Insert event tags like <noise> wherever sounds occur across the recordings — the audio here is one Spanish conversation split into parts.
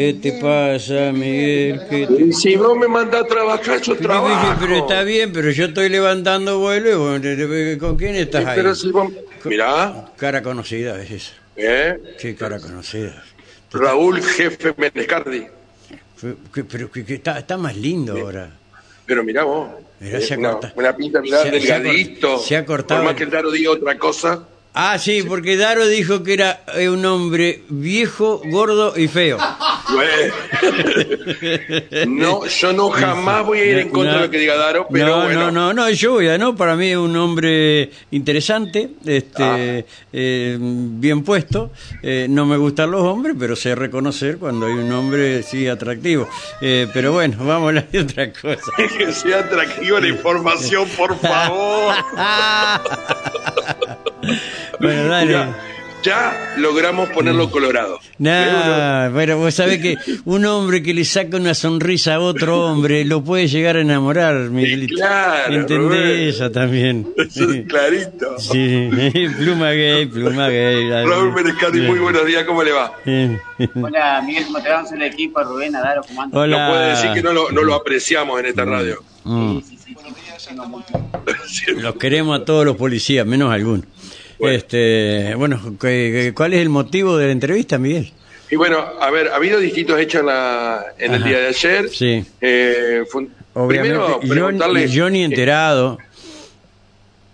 ¿Qué te pasa, Miguel? ¿Qué te- Y Si vos me mandás a trabajar, yo Pero, trabajo. pero está bien, pero yo estoy levantando vuelo. y vos, ¿Con quién estás ahí? Pero si vos... Mirá, Cara conocida es esa. ¿eh? Sí, cara conocida. Raúl Jefe Menescardi. Pero que, que está, está más lindo ahora. Pero mirá vos. Mirá, eh, se ha una, corta- una pinta, mirá, se delgadito. se ha cortado Por más el- que el Daro diga otra cosa. Ah, sí, porque Daro dijo que era eh, un hombre viejo, gordo y feo. No, yo no jamás voy a ir en contra de lo que diga Daro, pero no, bueno. no, no, no, yo voy a, no, para mí es un hombre interesante, este, Ah. eh, bien puesto. Eh, no me gustan los hombres, pero sé reconocer cuando hay un hombre sí atractivo. Eh, pero bueno, vamos a hablar de otra cosa. <laughs> Que sea atractiva la información, por favor. <laughs> bueno, dale. Mira, ya logramos ponerlo colorado. Nah, pero vos sabés que <laughs> un hombre que le saca una sonrisa a otro hombre lo puede llegar a enamorar, Miguelito. claro, Entendés eso también. Eso es clarito. Sí, pluma gay, pluma gay. <laughs> Raúl Menescardi, muy buenos días, ¿cómo le va? Hola, Miguel, ¿cómo te va? Soy el equipo, Rubén, Adaro, ¿cómo andas? Hola. No puede decir que no lo, no lo apreciamos en esta radio. Mm. Sí, sí, <laughs> sí. Los queremos a todos los policías, menos a algunos. Bueno. Este, bueno, ¿qué- qué- ¿cuál es el motivo de la entrevista, Miguel? Y bueno, a ver, ha habido distintos hechos en, la, en el día de ayer. Sí. Eh, primero, preguntarle... yo ni enterado.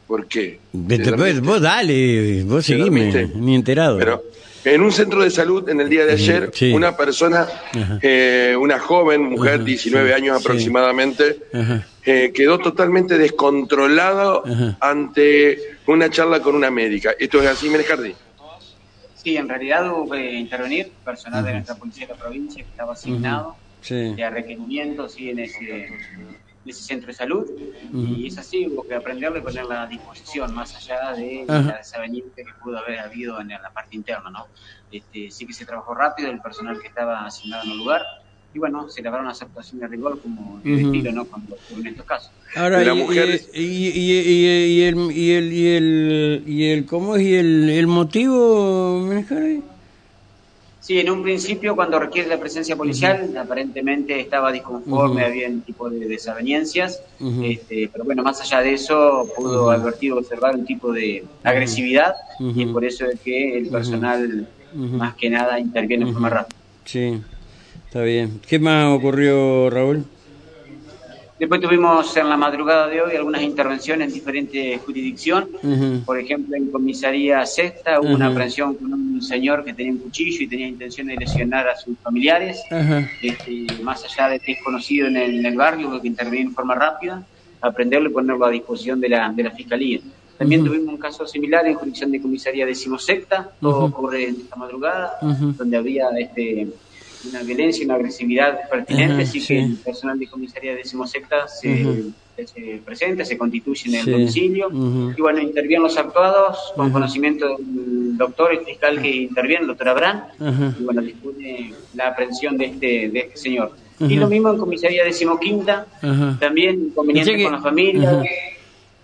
¿Por qué? De- ¿Te de- dormiste? vos dale, vos ¿Te seguime, ni enterado. Pero en un centro de salud en el día de ayer, Sí. una persona, eh, una joven mujer, Ajá, 19 sí, años aproximadamente, eh, quedó totalmente descontrolado Ajá. ante una charla con una médica. ¿Esto es así, Menescardi? Sí, en realidad hubo que intervenir personal de nuestra policía de la provincia que estaba asignado Sí. de requerimientos sí, en ese, en ese centro de salud Ujú. y es así, hubo que aprenderle y ponerla a disposición más allá de Ajá. la desaveniencia que pudo haber habido en la parte interna, ¿no? Este, sí que se trabajó rápido el personal que estaba asignado en el lugar y bueno, se lograron las actuaciones de rigor como de Ujú. estilo, ¿no? Cuando en estos casos. Ahora, y, mujer- y, y, y- y el, y el, y el, y el, ¿cómo es? ¿Y el, el motivo, Menescardi? Sí, en un principio cuando requiere la presencia policial, aparentemente estaba disconforme, Ujú. había un tipo de desavenencias, Ujú. este, pero bueno, más allá de eso, pudo advertir o observar un tipo de agresividad y es por eso es que el personal más que nada interviene en forma rápida. Sí, está bien. ¿Qué más ocurrió, Raúl? Después tuvimos en la madrugada de hoy algunas intervenciones en diferentes jurisdicciones. Ujú. Por ejemplo, en comisaría sexta hubo una Ujú. aprehensión con un señor que tenía un cuchillo y tenía intención de lesionar a sus familiares. Ajá. este, más allá de que es conocido en el, en el barrio, hubo que intervenir en forma rápida, aprenderlo y ponerlo a disposición de la, de la fiscalía. También tuvimos un caso similar en jurisdicción de comisaría decimosexta, todo ocurre en esta madrugada, donde había este, una violencia, una agresividad pertinente, así sí. que el personal de comisaría decimosexta se, se presenta, se constituye en el Sí. domicilio, y bueno, intervienen los actuados con conocimiento del doctor y fiscal que interviene, el doctor Abraham, Ajá. y bueno, dispone la aprehensión de este, de este señor. Y lo mismo en comisaría decimoquinta, también inconveniente que- con la familia,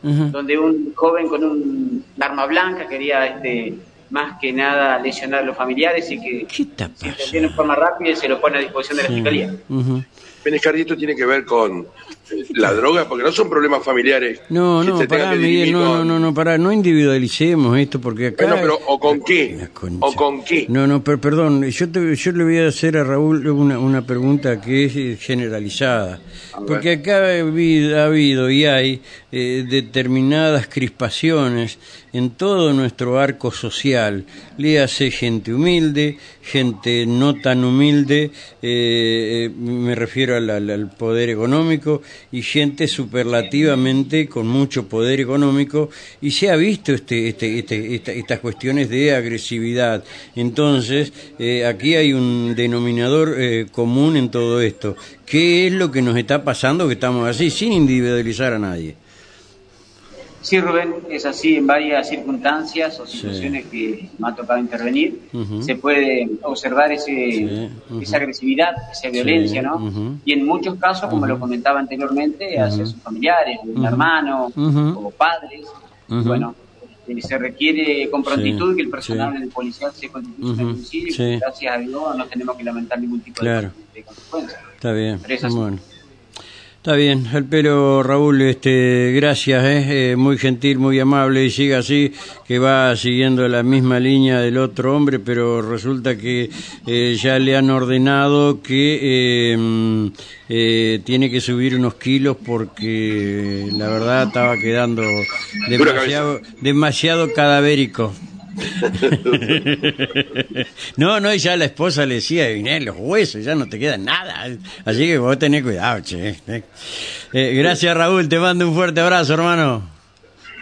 donde un joven con un arma blanca quería este, más que nada lesionar a los familiares y que ¿Qué está se interviene en forma rápida y se lo pone a disposición de la Sí. fiscalía. Esto tiene que ver con <laughs> la droga, porque no son problemas familiares. No, no, pará, Miguel, no, no, no, no, pará, no individualicemos esto porque acá... Bueno, pero ¿o con qué? ¿O con qué? No, no, per- perdón, yo, te- yo le voy a hacer a Raúl una, una pregunta que es eh, generalizada. Porque acá ha habido, ha habido y hay eh, determinadas crispaciones en todo nuestro arco social. Léase gente humilde, gente no tan humilde, eh, eh, me refiero al- al poder económico, y gente superlativamente con mucho poder económico, y se ha visto este, este, este- esta- estas cuestiones de agresividad. Entonces, eh, aquí hay un denominador eh, común en todo esto. ¿Qué es lo que nos está pasando que estamos así, sin individualizar a nadie? Sí, Rubén, es así en varias circunstancias o situaciones que me ha tocado intervenir. Se puede observar ese, Sí, esa agresividad, esa violencia, ¿no? Y en muchos casos, como lo comentaba anteriormente, hacia sus familiares, un hermano o padres. Bueno, eh, se requiere con prontitud que el personal sí. policial se constituya en domicilio y gracias a Dios no tenemos que lamentar ningún tipo Claro. de, de consecuencia. Está bien. Pero es así. Bueno. Está bien, al pelo Raúl, este, gracias, eh, eh, muy gentil, muy amable y sigue así, que va siguiendo la misma línea del otro hombre, pero resulta que eh, ya le han ordenado que eh, mm, eh, tiene que subir unos kilos porque la verdad estaba quedando demasiado, demasiado cadavérico. <laughs> no, no, y ya la esposa le decía, viene los huesos, ya no te queda nada. Así que vos tenés cuidado, che. Eh, gracias, Raúl, te mando un fuerte abrazo, hermano.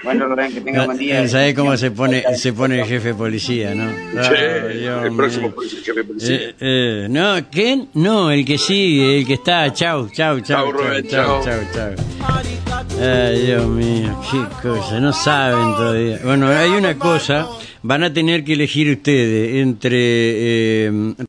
Bueno, Rubén, que tenga buen día. Eh, ¿Sabés cómo se pone, se pone el jefe de policía, no? Sí, Dios el próximo jefe de policía. Eh, eh, no, ¿quién? No, el que sigue, el que está. Chau, chau, chau, Chau, chau, Rubén, chau, chau, chau. chau. Ay, Dios mío, qué cosa, no saben todavía. Bueno, hay una cosa, van a tener que elegir ustedes entre... eh,